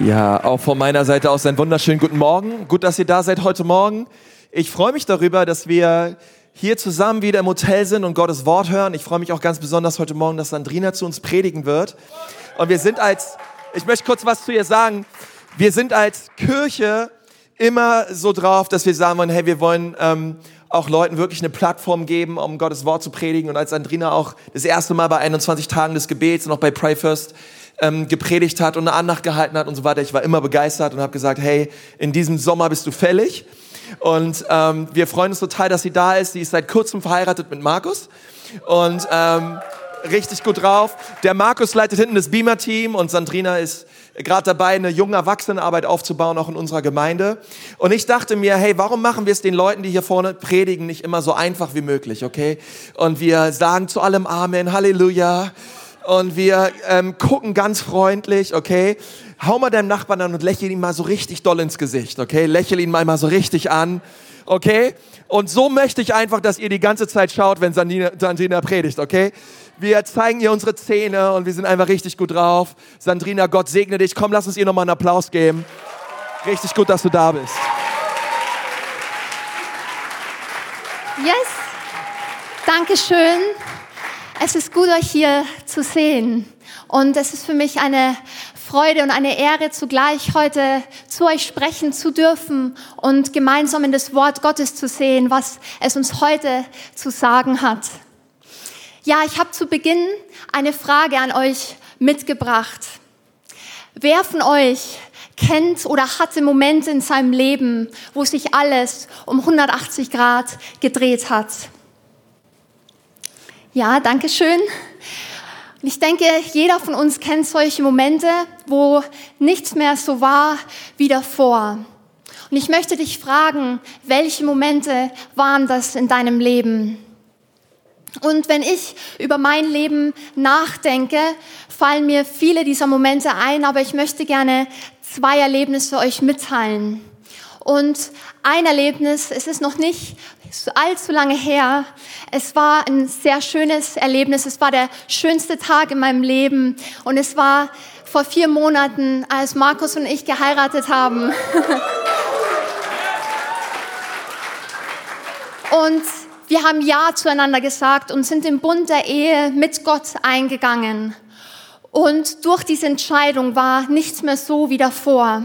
Ja, auch von meiner Seite aus einen wunderschönen guten Morgen. Gut, dass ihr da seid heute Morgen. Ich freue mich darüber, dass wir hier zusammen wieder im Hotel sind und Gottes Wort hören. Ich freue mich auch ganz besonders heute Morgen, dass Sandrina zu uns predigen wird. Und wir sind als, ich möchte kurz was zu ihr sagen. Wir sind als Kirche immer so drauf, dass wir sagen wollen, hey, wir wollen ähm, auch Leuten wirklich eine Plattform geben, um Gottes Wort zu predigen. Und als Sandrina auch das erste Mal bei 21 Tagen des Gebets und auch bei Pray First ähm, gepredigt hat und eine Andacht gehalten hat und so weiter. Ich war immer begeistert und habe gesagt, hey, in diesem Sommer bist du fällig. Und ähm, wir freuen uns total, dass sie da ist. Sie ist seit kurzem verheiratet mit Markus und ähm, richtig gut drauf. Der Markus leitet hinten das Beamer-Team und Sandrina ist gerade dabei, eine junge Erwachsenenarbeit aufzubauen, auch in unserer Gemeinde. Und ich dachte mir, hey, warum machen wir es den Leuten, die hier vorne predigen, nicht immer so einfach wie möglich, okay? Und wir sagen zu allem Amen, Halleluja und wir ähm, gucken ganz freundlich, okay? Hau mal deinem Nachbarn an und lächel ihn mal so richtig doll ins Gesicht, okay? Lächel ihn mal, mal so richtig an, okay? Und so möchte ich einfach, dass ihr die ganze Zeit schaut, wenn Sandina, Sandrina predigt, okay? Wir zeigen ihr unsere Zähne und wir sind einfach richtig gut drauf. Sandrina, Gott segne dich. Komm, lass uns ihr nochmal einen Applaus geben. Richtig gut, dass du da bist. Yes. Dankeschön. Es ist gut, euch hier zu sehen. Und es ist für mich eine Freude und eine Ehre, zugleich heute zu euch sprechen zu dürfen und gemeinsam in das Wort Gottes zu sehen, was es uns heute zu sagen hat. Ja, ich habe zu Beginn eine Frage an euch mitgebracht. Wer von euch kennt oder hatte Momente in seinem Leben, wo sich alles um 180 Grad gedreht hat? Ja, danke schön. Ich denke, jeder von uns kennt solche Momente, wo nichts mehr so war wie davor. Und ich möchte dich fragen, welche Momente waren das in deinem Leben? Und wenn ich über mein Leben nachdenke, fallen mir viele dieser Momente ein, aber ich möchte gerne zwei Erlebnisse euch mitteilen. Und ein Erlebnis, es ist noch nicht allzu lange her. Es war ein sehr schönes Erlebnis. Es war der schönste Tag in meinem Leben. Und es war vor vier Monaten, als Markus und ich geheiratet haben. und wir haben Ja zueinander gesagt und sind im Bund der Ehe mit Gott eingegangen. Und durch diese Entscheidung war nichts mehr so wie davor.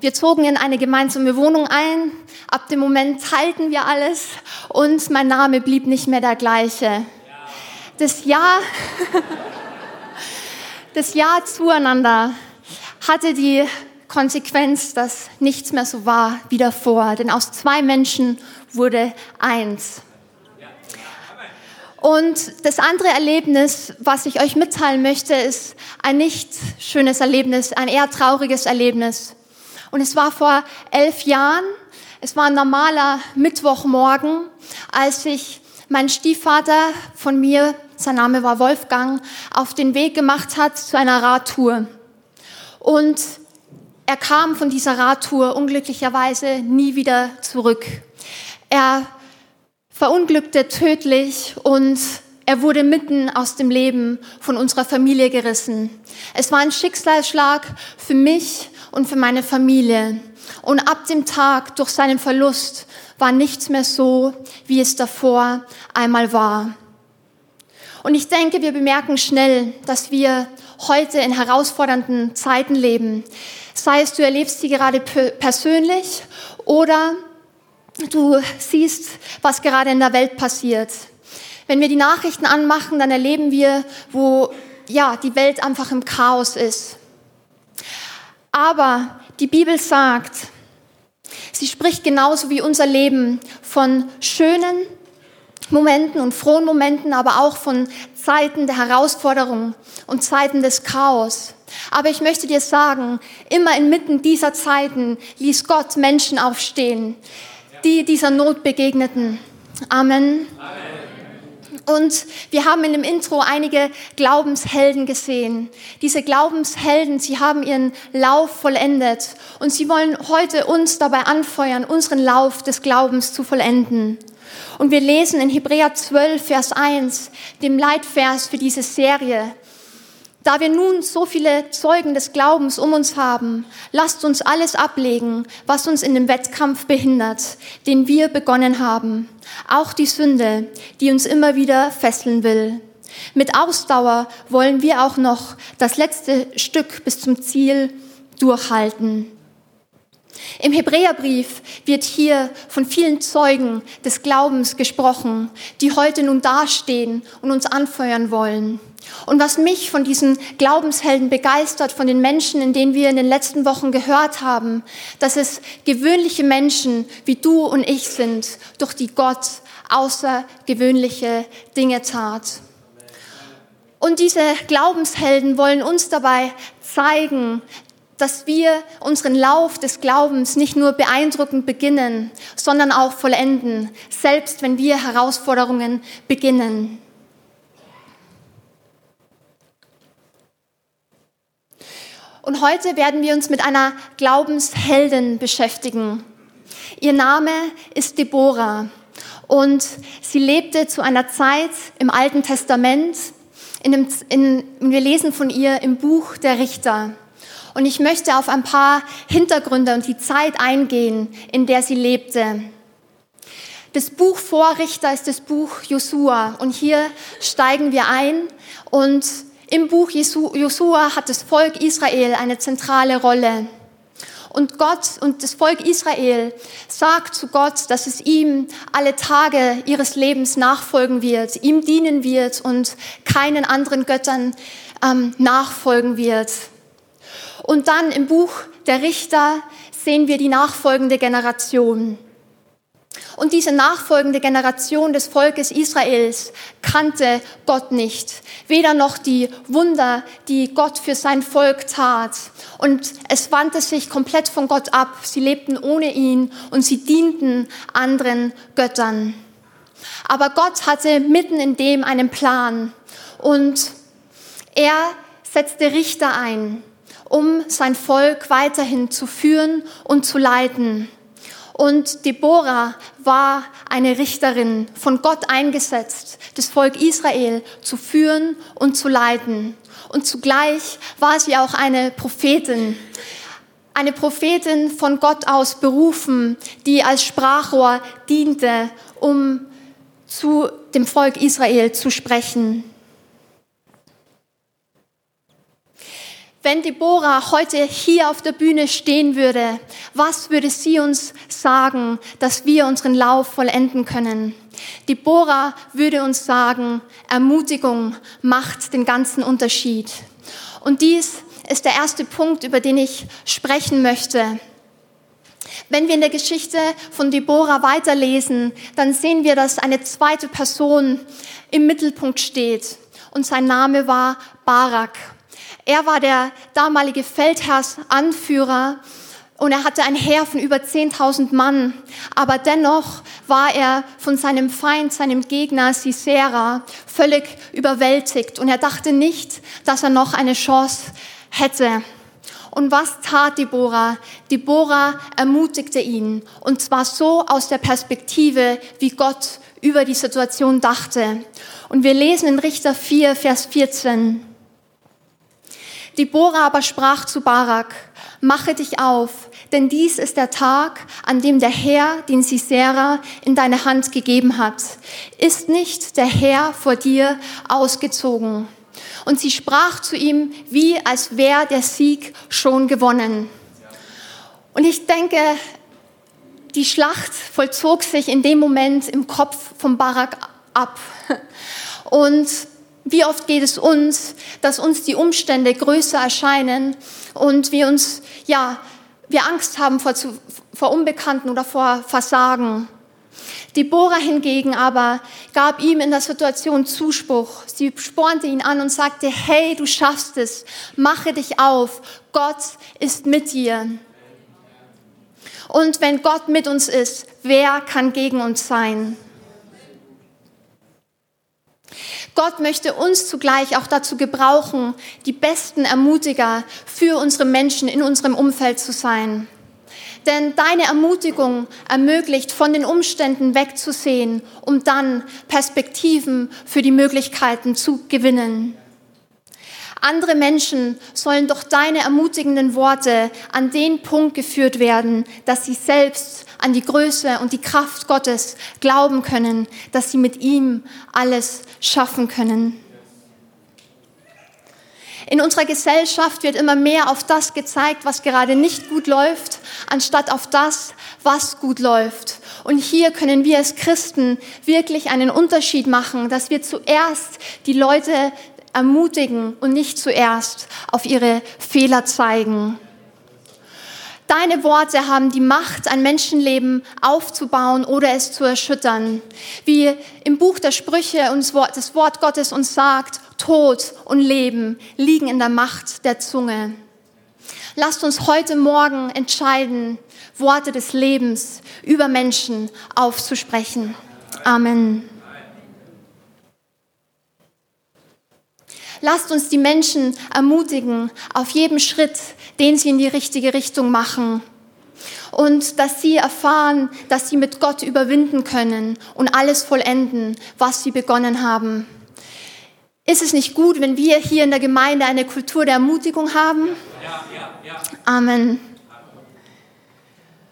Wir zogen in eine gemeinsame Wohnung ein. Ab dem Moment teilten wir alles und mein Name blieb nicht mehr der gleiche. Das Jahr, das Jahr zueinander hatte die Konsequenz, dass nichts mehr so war wie davor. Denn aus zwei Menschen wurde eins. Und das andere Erlebnis, was ich euch mitteilen möchte, ist ein nicht schönes Erlebnis, ein eher trauriges Erlebnis. Und es war vor elf Jahren, es war ein normaler Mittwochmorgen, als sich mein Stiefvater von mir, sein Name war Wolfgang, auf den Weg gemacht hat zu einer Radtour. Und er kam von dieser Radtour unglücklicherweise nie wieder zurück. Er verunglückte tödlich und er wurde mitten aus dem Leben von unserer Familie gerissen. Es war ein Schicksalsschlag für mich und für meine Familie. Und ab dem Tag durch seinen Verlust war nichts mehr so, wie es davor einmal war. Und ich denke, wir bemerken schnell, dass wir heute in herausfordernden Zeiten leben. Sei es, du erlebst sie gerade persönlich oder du siehst, was gerade in der Welt passiert. Wenn wir die Nachrichten anmachen, dann erleben wir, wo ja, die Welt einfach im Chaos ist. Aber die Bibel sagt, sie spricht genauso wie unser Leben von schönen Momenten und frohen Momenten, aber auch von Zeiten der Herausforderung und Zeiten des Chaos. Aber ich möchte dir sagen, immer inmitten dieser Zeiten ließ Gott Menschen aufstehen, die dieser Not begegneten. Amen. Amen. Und wir haben in dem Intro einige Glaubenshelden gesehen. Diese Glaubenshelden, sie haben ihren Lauf vollendet und sie wollen heute uns dabei anfeuern, unseren Lauf des Glaubens zu vollenden. Und wir lesen in Hebräer 12, Vers 1, dem Leitvers für diese Serie. Da wir nun so viele Zeugen des Glaubens um uns haben, lasst uns alles ablegen, was uns in dem Wettkampf behindert, den wir begonnen haben. Auch die Sünde, die uns immer wieder fesseln will. Mit Ausdauer wollen wir auch noch das letzte Stück bis zum Ziel durchhalten. Im Hebräerbrief wird hier von vielen Zeugen des Glaubens gesprochen, die heute nun dastehen und uns anfeuern wollen. Und was mich von diesen Glaubenshelden begeistert, von den Menschen, in denen wir in den letzten Wochen gehört haben, dass es gewöhnliche Menschen wie du und ich sind, durch die Gott außergewöhnliche Dinge tat. Und diese Glaubenshelden wollen uns dabei zeigen, dass wir unseren Lauf des Glaubens nicht nur beeindruckend beginnen, sondern auch vollenden, selbst wenn wir Herausforderungen beginnen. Und heute werden wir uns mit einer Glaubensheldin beschäftigen. Ihr Name ist Deborah und sie lebte zu einer Zeit im Alten Testament. In dem, in, wir lesen von ihr im Buch der Richter. Und ich möchte auf ein paar Hintergründe und die Zeit eingehen, in der sie lebte. Das Buch Vorrichter ist das Buch Josua. Und hier steigen wir ein. Und im Buch Josua hat das Volk Israel eine zentrale Rolle. Und Gott und das Volk Israel sagt zu Gott, dass es ihm alle Tage ihres Lebens nachfolgen wird, ihm dienen wird und keinen anderen Göttern ähm, nachfolgen wird. Und dann im Buch der Richter sehen wir die nachfolgende Generation. Und diese nachfolgende Generation des Volkes Israels kannte Gott nicht. Weder noch die Wunder, die Gott für sein Volk tat. Und es wandte sich komplett von Gott ab. Sie lebten ohne ihn und sie dienten anderen Göttern. Aber Gott hatte mitten in dem einen Plan. Und er setzte Richter ein um sein Volk weiterhin zu führen und zu leiten. Und Deborah war eine Richterin, von Gott eingesetzt, das Volk Israel zu führen und zu leiten. Und zugleich war sie auch eine Prophetin, eine Prophetin von Gott aus berufen, die als Sprachrohr diente, um zu dem Volk Israel zu sprechen. Wenn Deborah heute hier auf der Bühne stehen würde, was würde sie uns sagen, dass wir unseren Lauf vollenden können? Deborah würde uns sagen, Ermutigung macht den ganzen Unterschied. Und dies ist der erste Punkt, über den ich sprechen möchte. Wenn wir in der Geschichte von Deborah weiterlesen, dann sehen wir, dass eine zweite Person im Mittelpunkt steht. Und sein Name war Barak. Er war der damalige Feldherrsanführer und er hatte ein Heer von über 10.000 Mann. Aber dennoch war er von seinem Feind, seinem Gegner Sisera, völlig überwältigt. Und er dachte nicht, dass er noch eine Chance hätte. Und was tat Deborah? Deborah ermutigte ihn. Und zwar so aus der Perspektive, wie Gott über die Situation dachte. Und wir lesen in Richter 4, Vers 14. Deborah aber sprach zu Barak, mache dich auf, denn dies ist der Tag, an dem der Herr, den Sisera in deine Hand gegeben hat. Ist nicht der Herr vor dir ausgezogen? Und sie sprach zu ihm, wie als wäre der Sieg schon gewonnen. Und ich denke, die Schlacht vollzog sich in dem Moment im Kopf von Barak ab. Und wie oft geht es uns, dass uns die Umstände größer erscheinen und wir uns, ja, wir Angst haben vor, vor Unbekannten oder vor Versagen. Deborah hingegen aber gab ihm in der Situation Zuspruch. Sie spornte ihn an und sagte, hey, du schaffst es, mache dich auf, Gott ist mit dir. Und wenn Gott mit uns ist, wer kann gegen uns sein? Gott möchte uns zugleich auch dazu gebrauchen, die besten Ermutiger für unsere Menschen in unserem Umfeld zu sein. Denn deine Ermutigung ermöglicht, von den Umständen wegzusehen, um dann Perspektiven für die Möglichkeiten zu gewinnen. Andere Menschen sollen durch deine ermutigenden Worte an den Punkt geführt werden, dass sie selbst an die Größe und die Kraft Gottes glauben können, dass sie mit ihm alles schaffen können. In unserer Gesellschaft wird immer mehr auf das gezeigt, was gerade nicht gut läuft, anstatt auf das, was gut läuft. Und hier können wir als Christen wirklich einen Unterschied machen, dass wir zuerst die Leute ermutigen und nicht zuerst auf ihre Fehler zeigen. Deine Worte haben die Macht, ein Menschenleben aufzubauen oder es zu erschüttern. Wie im Buch der Sprüche uns das Wort Gottes uns sagt, Tod und Leben liegen in der Macht der Zunge. Lasst uns heute Morgen entscheiden, Worte des Lebens über Menschen aufzusprechen. Amen. Lasst uns die Menschen ermutigen auf jedem Schritt, den sie in die richtige Richtung machen. Und dass sie erfahren, dass sie mit Gott überwinden können und alles vollenden, was sie begonnen haben. Ist es nicht gut, wenn wir hier in der Gemeinde eine Kultur der Ermutigung haben? Ja, ja, ja. Amen.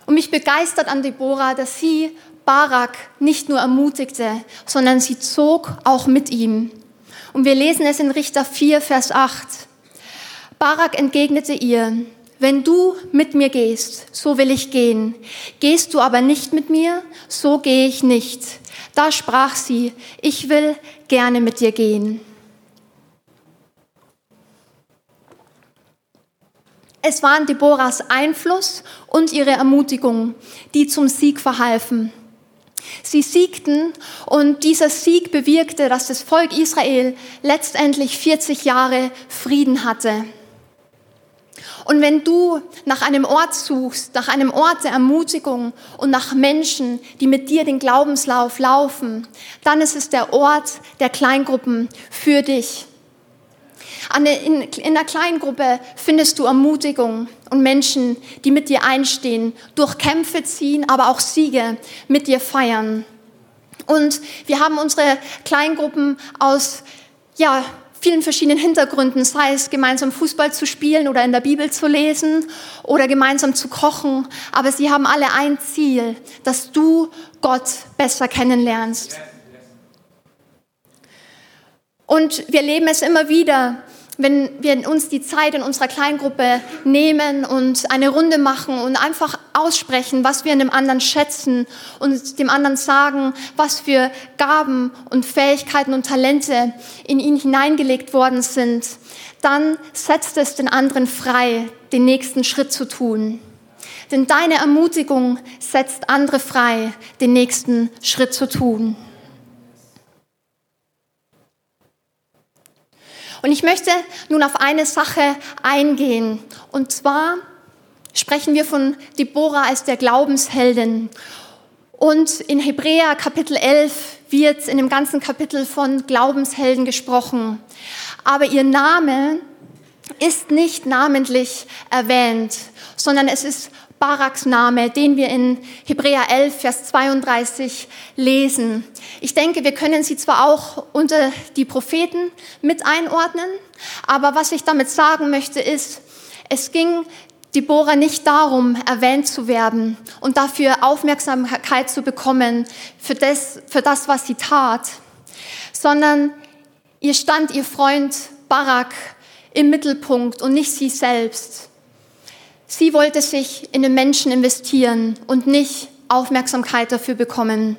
Und mich begeistert an Deborah, dass sie Barak nicht nur ermutigte, sondern sie zog auch mit ihm. Und wir lesen es in Richter 4, Vers 8. Barak entgegnete ihr, wenn du mit mir gehst, so will ich gehen. Gehst du aber nicht mit mir, so gehe ich nicht. Da sprach sie, ich will gerne mit dir gehen. Es waren Deborahs Einfluss und ihre Ermutigung, die zum Sieg verhalfen. Sie siegten und dieser Sieg bewirkte, dass das Volk Israel letztendlich 40 Jahre Frieden hatte. Und wenn du nach einem Ort suchst, nach einem Ort der Ermutigung und nach Menschen, die mit dir den Glaubenslauf laufen, dann ist es der Ort der Kleingruppen für dich. In, in der Kleingruppe findest du Ermutigung und Menschen, die mit dir einstehen, durch Kämpfe ziehen, aber auch Siege mit dir feiern. Und wir haben unsere Kleingruppen aus ja, vielen verschiedenen Hintergründen, sei es gemeinsam Fußball zu spielen oder in der Bibel zu lesen oder gemeinsam zu kochen. Aber sie haben alle ein Ziel, dass du Gott besser kennenlernst. Und wir leben es immer wieder, wenn wir uns die Zeit in unserer Kleingruppe nehmen und eine Runde machen und einfach aussprechen, was wir in dem anderen schätzen und dem anderen sagen, was für Gaben und Fähigkeiten und Talente in ihn hineingelegt worden sind, dann setzt es den anderen frei, den nächsten Schritt zu tun. Denn deine Ermutigung setzt andere frei, den nächsten Schritt zu tun. Und ich möchte nun auf eine Sache eingehen. Und zwar sprechen wir von Deborah als der Glaubensheldin. Und in Hebräer Kapitel 11 wird in dem ganzen Kapitel von Glaubenshelden gesprochen. Aber ihr Name ist nicht namentlich erwähnt, sondern es ist Baraks Name, den wir in Hebräer 11, Vers 32 lesen. Ich denke, wir können sie zwar auch unter die Propheten mit einordnen, aber was ich damit sagen möchte ist, es ging Deborah nicht darum, erwähnt zu werden und dafür Aufmerksamkeit zu bekommen für das, für das was sie tat, sondern ihr stand ihr Freund Barak im Mittelpunkt und nicht sie selbst. Sie wollte sich in den Menschen investieren und nicht Aufmerksamkeit dafür bekommen.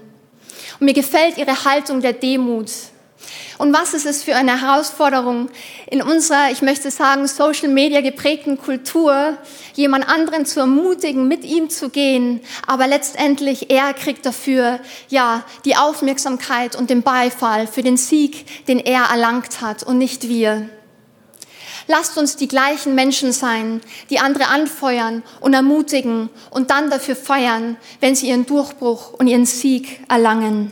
Und mir gefällt ihre Haltung der Demut. Und was ist es für eine Herausforderung in unserer, ich möchte sagen, Social Media geprägten Kultur, jemand anderen zu ermutigen, mit ihm zu gehen, aber letztendlich er kriegt dafür, ja, die Aufmerksamkeit und den Beifall für den Sieg, den er erlangt hat und nicht wir. Lasst uns die gleichen Menschen sein, die andere anfeuern und ermutigen und dann dafür feiern, wenn sie ihren Durchbruch und ihren Sieg erlangen.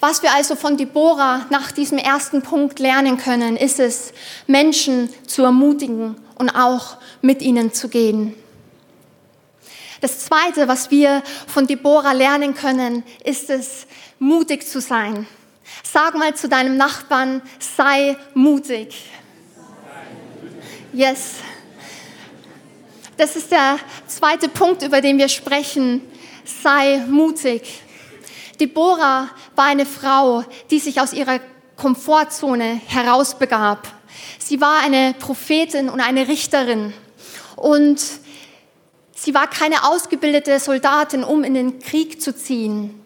Was wir also von Deborah nach diesem ersten Punkt lernen können, ist es, Menschen zu ermutigen und auch mit ihnen zu gehen. Das Zweite, was wir von Deborah lernen können, ist es, mutig zu sein. Sag mal zu deinem Nachbarn, sei mutig. Yes. Das ist der zweite Punkt, über den wir sprechen. Sei mutig. Deborah war eine Frau, die sich aus ihrer Komfortzone herausbegab. Sie war eine Prophetin und eine Richterin. Und sie war keine ausgebildete Soldatin, um in den Krieg zu ziehen.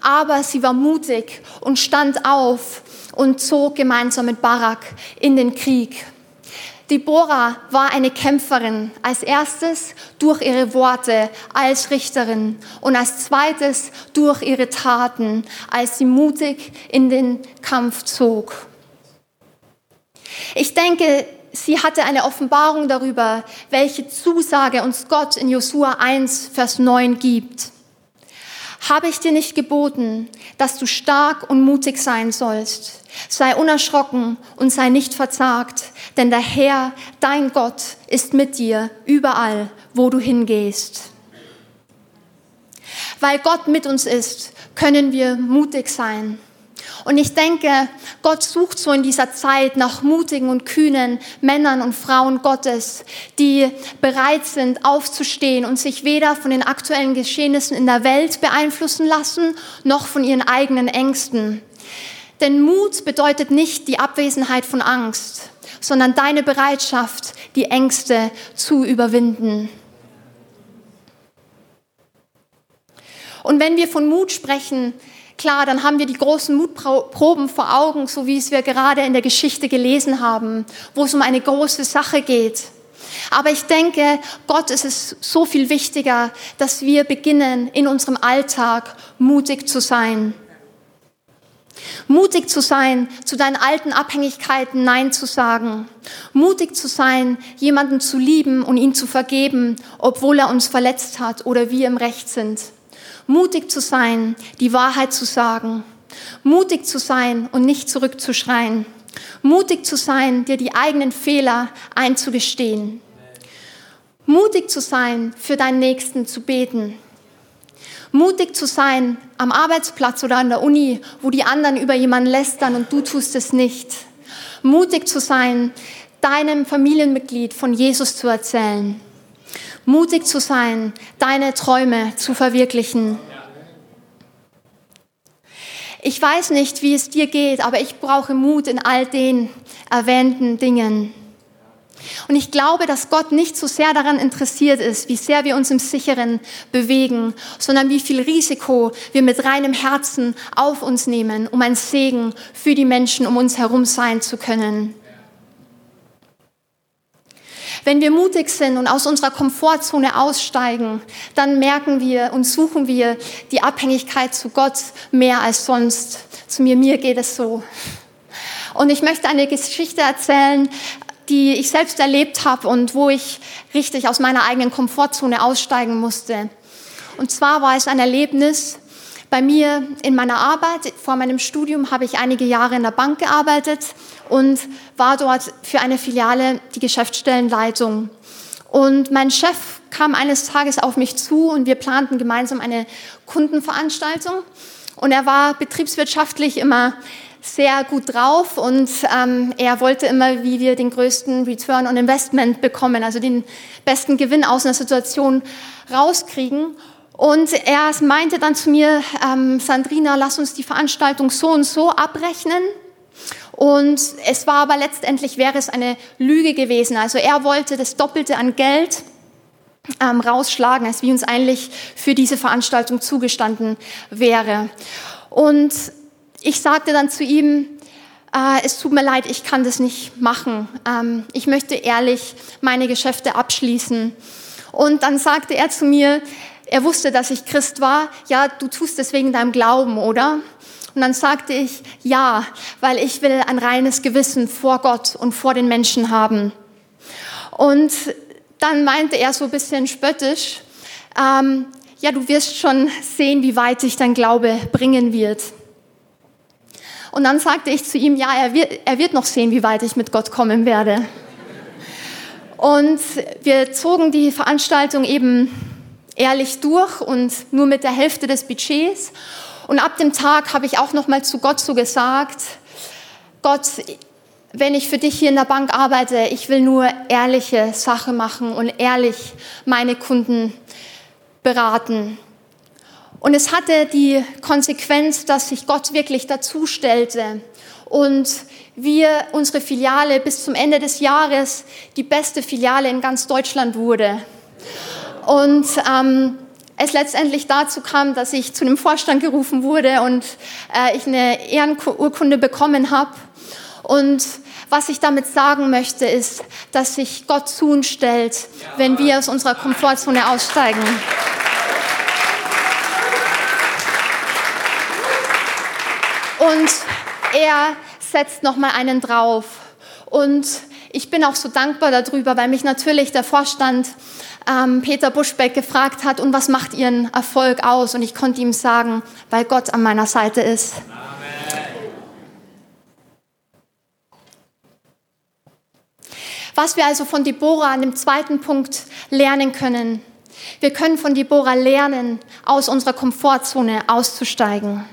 Aber sie war mutig und stand auf und zog gemeinsam mit Barak in den Krieg. Deborah war eine Kämpferin, als erstes durch ihre Worte als Richterin und als zweites durch ihre Taten, als sie mutig in den Kampf zog. Ich denke, sie hatte eine Offenbarung darüber, welche Zusage uns Gott in Josua 1, Vers 9 gibt. Habe ich dir nicht geboten, dass du stark und mutig sein sollst? Sei unerschrocken und sei nicht verzagt, denn der Herr, dein Gott, ist mit dir überall, wo du hingehst. Weil Gott mit uns ist, können wir mutig sein. Und ich denke, Gott sucht so in dieser Zeit nach mutigen und kühnen Männern und Frauen Gottes, die bereit sind, aufzustehen und sich weder von den aktuellen Geschehnissen in der Welt beeinflussen lassen, noch von ihren eigenen Ängsten. Denn Mut bedeutet nicht die Abwesenheit von Angst, sondern deine Bereitschaft, die Ängste zu überwinden. Und wenn wir von Mut sprechen, klar, dann haben wir die großen Mutproben vor Augen, so wie es wir gerade in der Geschichte gelesen haben, wo es um eine große Sache geht. Aber ich denke, Gott ist es so viel wichtiger, dass wir beginnen, in unserem Alltag mutig zu sein. Mutig zu sein, zu deinen alten Abhängigkeiten Nein zu sagen. Mutig zu sein, jemanden zu lieben und ihn zu vergeben, obwohl er uns verletzt hat oder wir im Recht sind mutig zu sein, die Wahrheit zu sagen, mutig zu sein und nicht zurückzuschreien, mutig zu sein, dir die eigenen Fehler einzugestehen, mutig zu sein, für deinen Nächsten zu beten, mutig zu sein am Arbeitsplatz oder an der Uni, wo die anderen über jemanden lästern und du tust es nicht, mutig zu sein, deinem Familienmitglied von Jesus zu erzählen mutig zu sein, deine Träume zu verwirklichen. Ich weiß nicht, wie es dir geht, aber ich brauche Mut in all den erwähnten Dingen. Und ich glaube, dass Gott nicht so sehr daran interessiert ist, wie sehr wir uns im Sicheren bewegen, sondern wie viel Risiko wir mit reinem Herzen auf uns nehmen, um ein Segen für die Menschen um uns herum sein zu können. Wenn wir mutig sind und aus unserer Komfortzone aussteigen, dann merken wir und suchen wir die Abhängigkeit zu Gott mehr als sonst. Zu mir, mir geht es so. Und ich möchte eine Geschichte erzählen, die ich selbst erlebt habe und wo ich richtig aus meiner eigenen Komfortzone aussteigen musste. Und zwar war es ein Erlebnis, bei mir in meiner Arbeit, vor meinem Studium, habe ich einige Jahre in der Bank gearbeitet und war dort für eine Filiale die Geschäftsstellenleitung. Und mein Chef kam eines Tages auf mich zu und wir planten gemeinsam eine Kundenveranstaltung. Und er war betriebswirtschaftlich immer sehr gut drauf und ähm, er wollte immer, wie wir den größten Return on Investment bekommen, also den besten Gewinn aus einer Situation rauskriegen. Und er meinte dann zu mir, ähm, Sandrina, lass uns die Veranstaltung so und so abrechnen. Und es war aber letztendlich, wäre es eine Lüge gewesen. Also er wollte das Doppelte an Geld ähm, rausschlagen, als wie uns eigentlich für diese Veranstaltung zugestanden wäre. Und ich sagte dann zu ihm, äh, es tut mir leid, ich kann das nicht machen. Ähm, ich möchte ehrlich meine Geschäfte abschließen. Und dann sagte er zu mir, er wusste, dass ich Christ war. Ja, du tust es wegen deinem Glauben, oder? Und dann sagte ich, ja, weil ich will ein reines Gewissen vor Gott und vor den Menschen haben. Und dann meinte er so ein bisschen spöttisch, ähm, ja, du wirst schon sehen, wie weit dich dein Glaube bringen wird. Und dann sagte ich zu ihm, ja, er wird, er wird noch sehen, wie weit ich mit Gott kommen werde. Und wir zogen die Veranstaltung eben ehrlich durch und nur mit der Hälfte des Budgets. Und ab dem Tag habe ich auch noch mal zu Gott so gesagt, Gott, wenn ich für dich hier in der Bank arbeite, ich will nur ehrliche Sache machen und ehrlich meine Kunden beraten. Und es hatte die Konsequenz, dass sich Gott wirklich dazu stellte und wir unsere Filiale bis zum Ende des Jahres die beste Filiale in ganz Deutschland wurde. Und ähm, es letztendlich dazu kam, dass ich zu dem Vorstand gerufen wurde und äh, ich eine Ehrenurkunde bekommen habe. Und was ich damit sagen möchte, ist, dass sich Gott zu uns stellt, wenn wir aus unserer Komfortzone aussteigen. Und er setzt noch mal einen drauf. Und ich bin auch so dankbar darüber, weil mich natürlich der Vorstand ähm, Peter Buschbeck gefragt hat, und was macht Ihren Erfolg aus? Und ich konnte ihm sagen, weil Gott an meiner Seite ist. Was wir also von Deborah an dem zweiten Punkt lernen können. Wir können von Deborah lernen, aus unserer Komfortzone auszusteigen.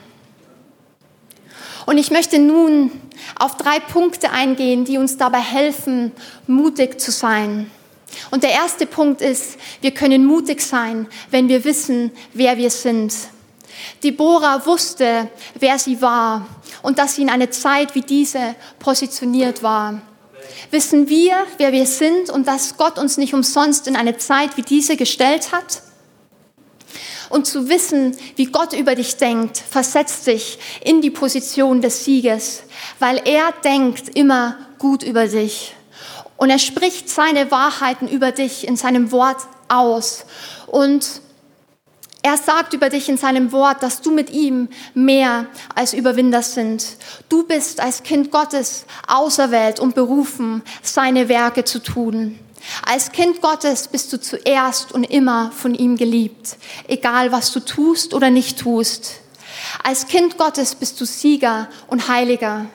Und ich möchte nun auf drei Punkte eingehen, die uns dabei helfen, mutig zu sein. Und der erste Punkt ist, wir können mutig sein, wenn wir wissen, wer wir sind. Deborah wusste, wer sie war und dass sie in eine Zeit wie diese positioniert war. Wissen wir, wer wir sind und dass Gott uns nicht umsonst in eine Zeit wie diese gestellt hat? Und zu wissen, wie Gott über dich denkt, versetzt dich in die Position des Sieges, weil er denkt immer gut über dich. Und er spricht seine Wahrheiten über dich in seinem Wort aus. Und er sagt über dich in seinem Wort, dass du mit ihm mehr als Überwinder sind. Du bist als Kind Gottes auserwählt und berufen, seine Werke zu tun. Als Kind Gottes bist du zuerst und immer von ihm geliebt, egal was du tust oder nicht tust. Als Kind Gottes bist du Sieger und Heiliger.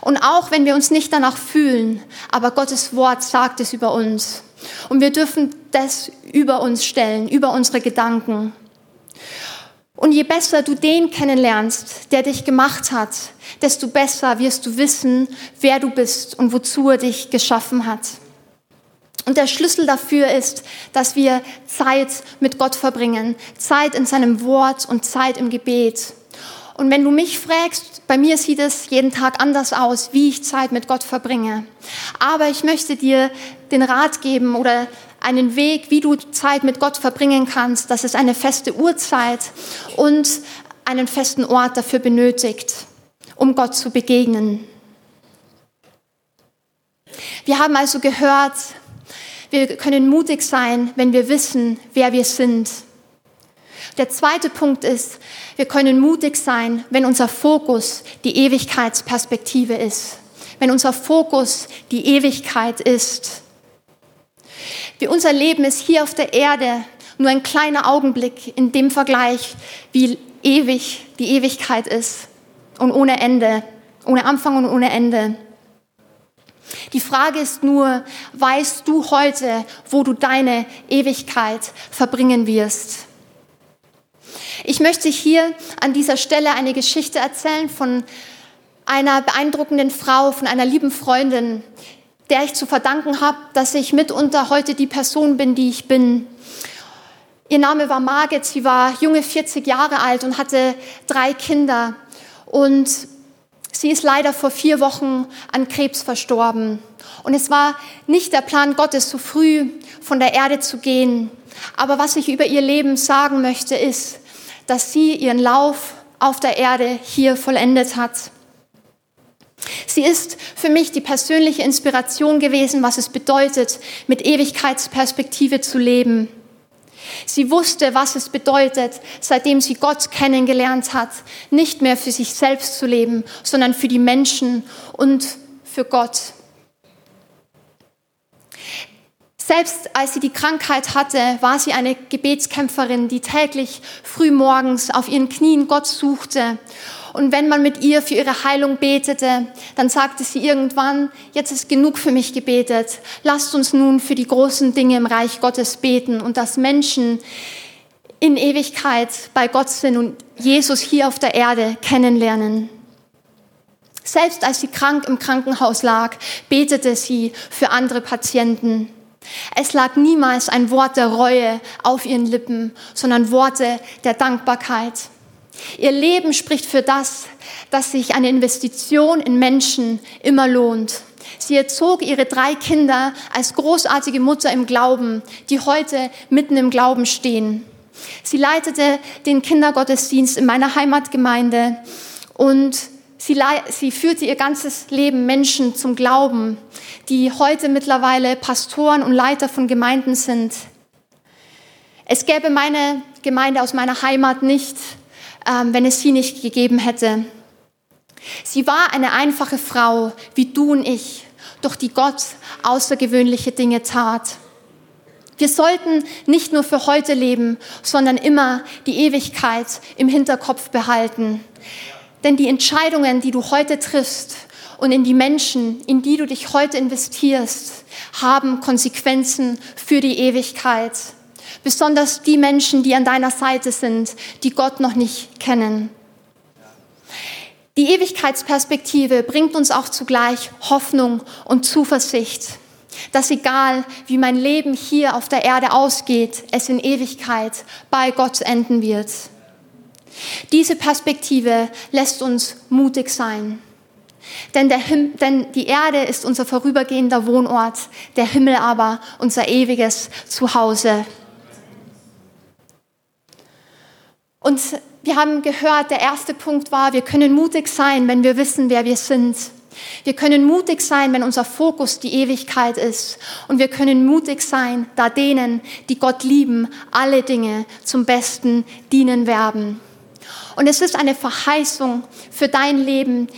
Und auch wenn wir uns nicht danach fühlen, aber Gottes Wort sagt es über uns. Und wir dürfen das über uns stellen, über unsere Gedanken. Und je besser du den kennenlernst, der dich gemacht hat, desto besser wirst du wissen, wer du bist und wozu er dich geschaffen hat. Und der Schlüssel dafür ist, dass wir Zeit mit Gott verbringen, Zeit in seinem Wort und Zeit im Gebet. Und wenn du mich fragst, bei mir sieht es jeden Tag anders aus, wie ich Zeit mit Gott verbringe. Aber ich möchte dir den Rat geben oder einen Weg, wie du Zeit mit Gott verbringen kannst, dass es eine feste Uhrzeit und einen festen Ort dafür benötigt, um Gott zu begegnen. Wir haben also gehört, wir können mutig sein, wenn wir wissen, wer wir sind. Der zweite Punkt ist, wir können mutig sein, wenn unser Fokus die Ewigkeitsperspektive ist. Wenn unser Fokus die Ewigkeit ist. Wie unser Leben ist hier auf der Erde nur ein kleiner Augenblick in dem Vergleich, wie ewig die Ewigkeit ist und ohne Ende, ohne Anfang und ohne Ende. Die Frage ist nur, weißt du heute, wo du deine Ewigkeit verbringen wirst? Ich möchte hier an dieser Stelle eine Geschichte erzählen von einer beeindruckenden Frau, von einer lieben Freundin, der ich zu verdanken habe, dass ich mitunter heute die Person bin, die ich bin. Ihr Name war Margit, sie war junge 40 Jahre alt und hatte drei Kinder. Und Sie ist leider vor vier Wochen an Krebs verstorben. Und es war nicht der Plan Gottes, so früh von der Erde zu gehen. Aber was ich über ihr Leben sagen möchte, ist, dass sie ihren Lauf auf der Erde hier vollendet hat. Sie ist für mich die persönliche Inspiration gewesen, was es bedeutet, mit Ewigkeitsperspektive zu leben. Sie wusste, was es bedeutet, seitdem sie Gott kennengelernt hat, nicht mehr für sich selbst zu leben, sondern für die Menschen und für Gott. Selbst als sie die Krankheit hatte, war sie eine Gebetskämpferin, die täglich frühmorgens auf ihren Knien Gott suchte und wenn man mit ihr für ihre Heilung betete, dann sagte sie irgendwann, jetzt ist genug für mich gebetet. Lasst uns nun für die großen Dinge im Reich Gottes beten und dass Menschen in Ewigkeit bei Gott sind und Jesus hier auf der Erde kennenlernen. Selbst als sie krank im Krankenhaus lag, betete sie für andere Patienten. Es lag niemals ein Wort der Reue auf ihren Lippen, sondern Worte der Dankbarkeit. Ihr Leben spricht für das, dass sich eine Investition in Menschen immer lohnt. Sie erzog ihre drei Kinder als großartige Mutter im Glauben, die heute mitten im Glauben stehen. Sie leitete den Kindergottesdienst in meiner Heimatgemeinde und sie, sie führte ihr ganzes Leben Menschen zum Glauben, die heute mittlerweile Pastoren und Leiter von Gemeinden sind. Es gäbe meine Gemeinde aus meiner Heimat nicht, ähm, wenn es sie nicht gegeben hätte. Sie war eine einfache Frau, wie du und ich, durch die Gott außergewöhnliche Dinge tat. Wir sollten nicht nur für heute leben, sondern immer die Ewigkeit im Hinterkopf behalten. Denn die Entscheidungen, die du heute triffst und in die Menschen, in die du dich heute investierst, haben Konsequenzen für die Ewigkeit. Besonders die Menschen, die an deiner Seite sind, die Gott noch nicht kennen. Die Ewigkeitsperspektive bringt uns auch zugleich Hoffnung und Zuversicht, dass egal wie mein Leben hier auf der Erde ausgeht, es in Ewigkeit bei Gott enden wird. Diese Perspektive lässt uns mutig sein. Denn, Him denn die Erde ist unser vorübergehender Wohnort, der Himmel aber unser ewiges Zuhause. Und wir haben gehört, der erste Punkt war, wir können mutig sein, wenn wir wissen, wer wir sind. Wir können mutig sein, wenn unser Fokus die Ewigkeit ist. Und wir können mutig sein, da denen, die Gott lieben, alle Dinge zum Besten dienen werden. Und es ist eine Verheißung für dein Leben,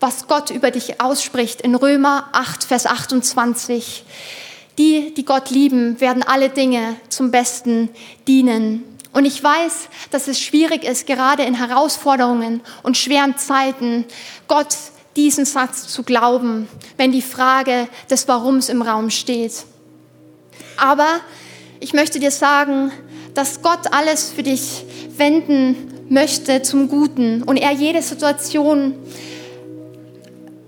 was Gott über dich ausspricht in Römer 8, Vers 28. Die, die Gott lieben, werden alle Dinge zum Besten dienen. Und ich weiß, dass es schwierig ist, gerade in Herausforderungen und schweren Zeiten, Gott diesen Satz zu glauben, wenn die Frage des Warums im Raum steht. Aber ich möchte dir sagen, dass Gott alles für dich wenden möchte zum Guten und er jede Situation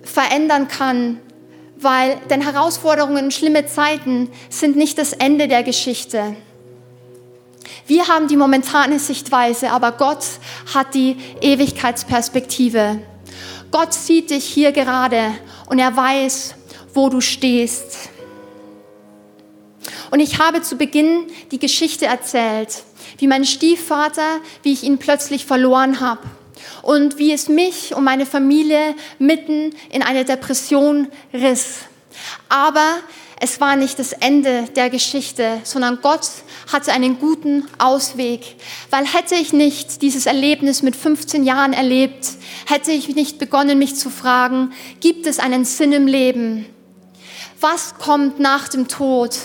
verändern kann, weil denn Herausforderungen, schlimme Zeiten sind nicht das Ende der Geschichte. Wir haben die momentane Sichtweise, aber Gott hat die Ewigkeitsperspektive. Gott sieht dich hier gerade und er weiß, wo du stehst. Und ich habe zu Beginn die Geschichte erzählt, wie mein Stiefvater, wie ich ihn plötzlich verloren habe und wie es mich und meine Familie mitten in eine Depression riss. Aber es war nicht das Ende der Geschichte, sondern Gott hatte einen guten Ausweg. Weil hätte ich nicht dieses Erlebnis mit 15 Jahren erlebt, hätte ich nicht begonnen, mich zu fragen, gibt es einen Sinn im Leben? Was kommt nach dem Tod?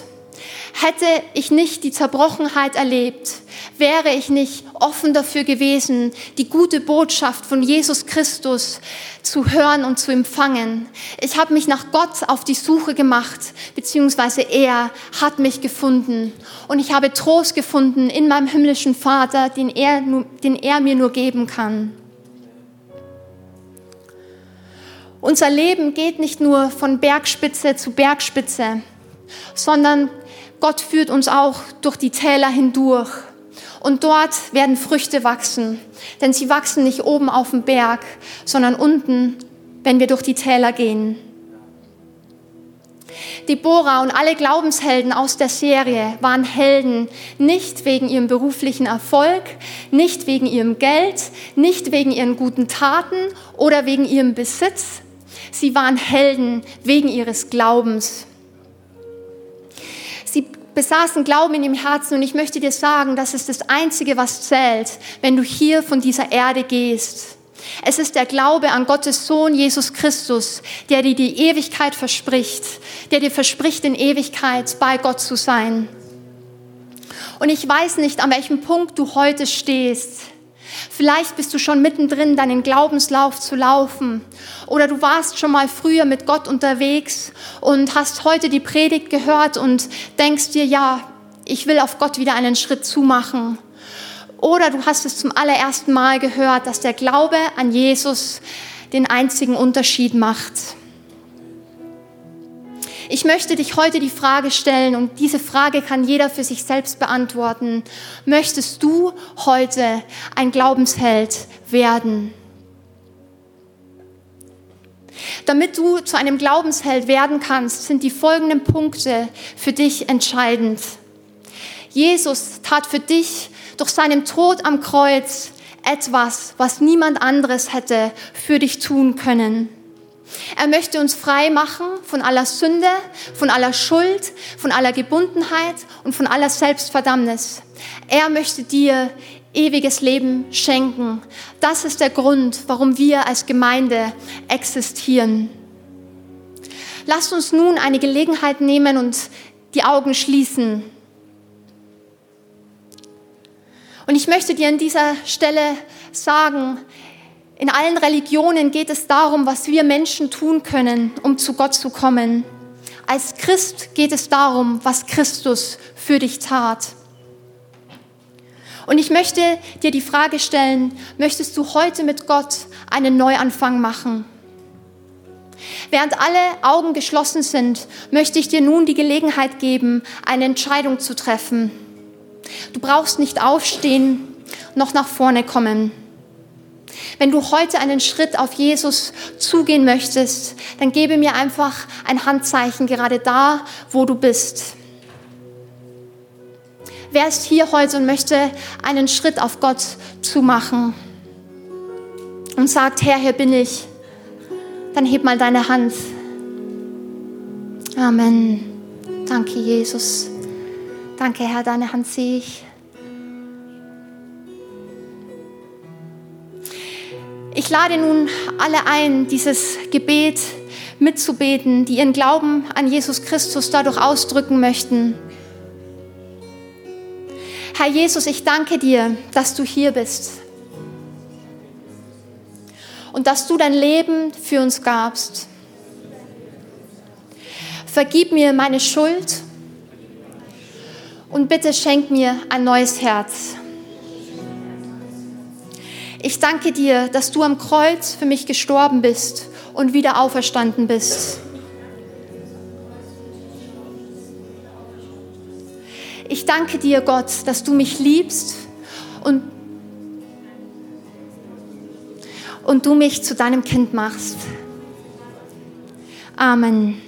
Hätte ich nicht die Zerbrochenheit erlebt, wäre ich nicht offen dafür gewesen, die gute Botschaft von Jesus Christus zu hören und zu empfangen. Ich habe mich nach Gott auf die Suche gemacht, beziehungsweise er hat mich gefunden. Und ich habe Trost gefunden in meinem himmlischen Vater, den er, den er mir nur geben kann. Unser Leben geht nicht nur von Bergspitze zu Bergspitze, sondern Gott führt uns auch durch die Täler hindurch. Und dort werden Früchte wachsen, denn sie wachsen nicht oben auf dem Berg, sondern unten, wenn wir durch die Täler gehen. Deborah und alle Glaubenshelden aus der Serie waren Helden nicht wegen ihrem beruflichen Erfolg, nicht wegen ihrem Geld, nicht wegen ihren guten Taten oder wegen ihrem Besitz. Sie waren Helden wegen ihres Glaubens besaßen Glauben in ihrem Herzen und ich möchte dir sagen, das ist das Einzige, was zählt, wenn du hier von dieser Erde gehst. Es ist der Glaube an Gottes Sohn Jesus Christus, der dir die Ewigkeit verspricht, der dir verspricht, in Ewigkeit bei Gott zu sein. Und ich weiß nicht, an welchem Punkt du heute stehst. Vielleicht bist du schon mittendrin, deinen Glaubenslauf zu laufen. Oder du warst schon mal früher mit Gott unterwegs und hast heute die Predigt gehört und denkst dir, ja, ich will auf Gott wieder einen Schritt zumachen. oder du hast es zum allerersten Mal gehört, dass der Glaube an Jesus den einzigen Unterschied macht. Ich möchte dich heute die Frage stellen und diese Frage kann jeder für sich selbst beantworten. Möchtest du heute ein Glaubensheld werden? Damit du zu einem Glaubensheld werden kannst, sind die folgenden Punkte für dich entscheidend. Jesus tat für dich durch seinen Tod am Kreuz etwas, was niemand anderes hätte für dich tun können. Er möchte uns frei machen von aller Sünde, von aller Schuld, von aller Gebundenheit und von aller Selbstverdammnis. Er möchte dir ewiges Leben schenken. Das ist der Grund, warum wir als Gemeinde existieren. Lasst uns nun eine Gelegenheit nehmen und die Augen schließen. Und ich möchte dir an dieser Stelle sagen, in allen Religionen geht es darum, was wir Menschen tun können, um zu Gott zu kommen. Als Christ geht es darum, was Christus für dich tat. Und ich möchte dir die Frage stellen, möchtest du heute mit Gott einen Neuanfang machen? Während alle Augen geschlossen sind, möchte ich dir nun die Gelegenheit geben, eine Entscheidung zu treffen. Du brauchst nicht aufstehen, noch nach vorne kommen. Wenn du heute einen Schritt auf Jesus zugehen möchtest, dann gebe mir einfach ein Handzeichen gerade da, wo du bist. Wer ist hier heute und möchte einen Schritt auf Gott zumachen und sagt, Herr, hier bin ich, dann heb mal deine Hand. Amen. Danke, Jesus. Danke, Herr, deine Hand sehe ich. Ich lade nun alle ein, dieses Gebet mitzubeten, die ihren Glauben an Jesus Christus dadurch ausdrücken möchten. Herr Jesus, ich danke dir, dass du hier bist und dass du dein Leben für uns gabst. Vergib mir meine Schuld und bitte schenk mir ein neues Herz. Ich danke dir, dass du am Kreuz für mich gestorben bist und wieder auferstanden bist. Ich danke dir, Gott, dass du mich liebst und, und du mich zu deinem Kind machst. Amen.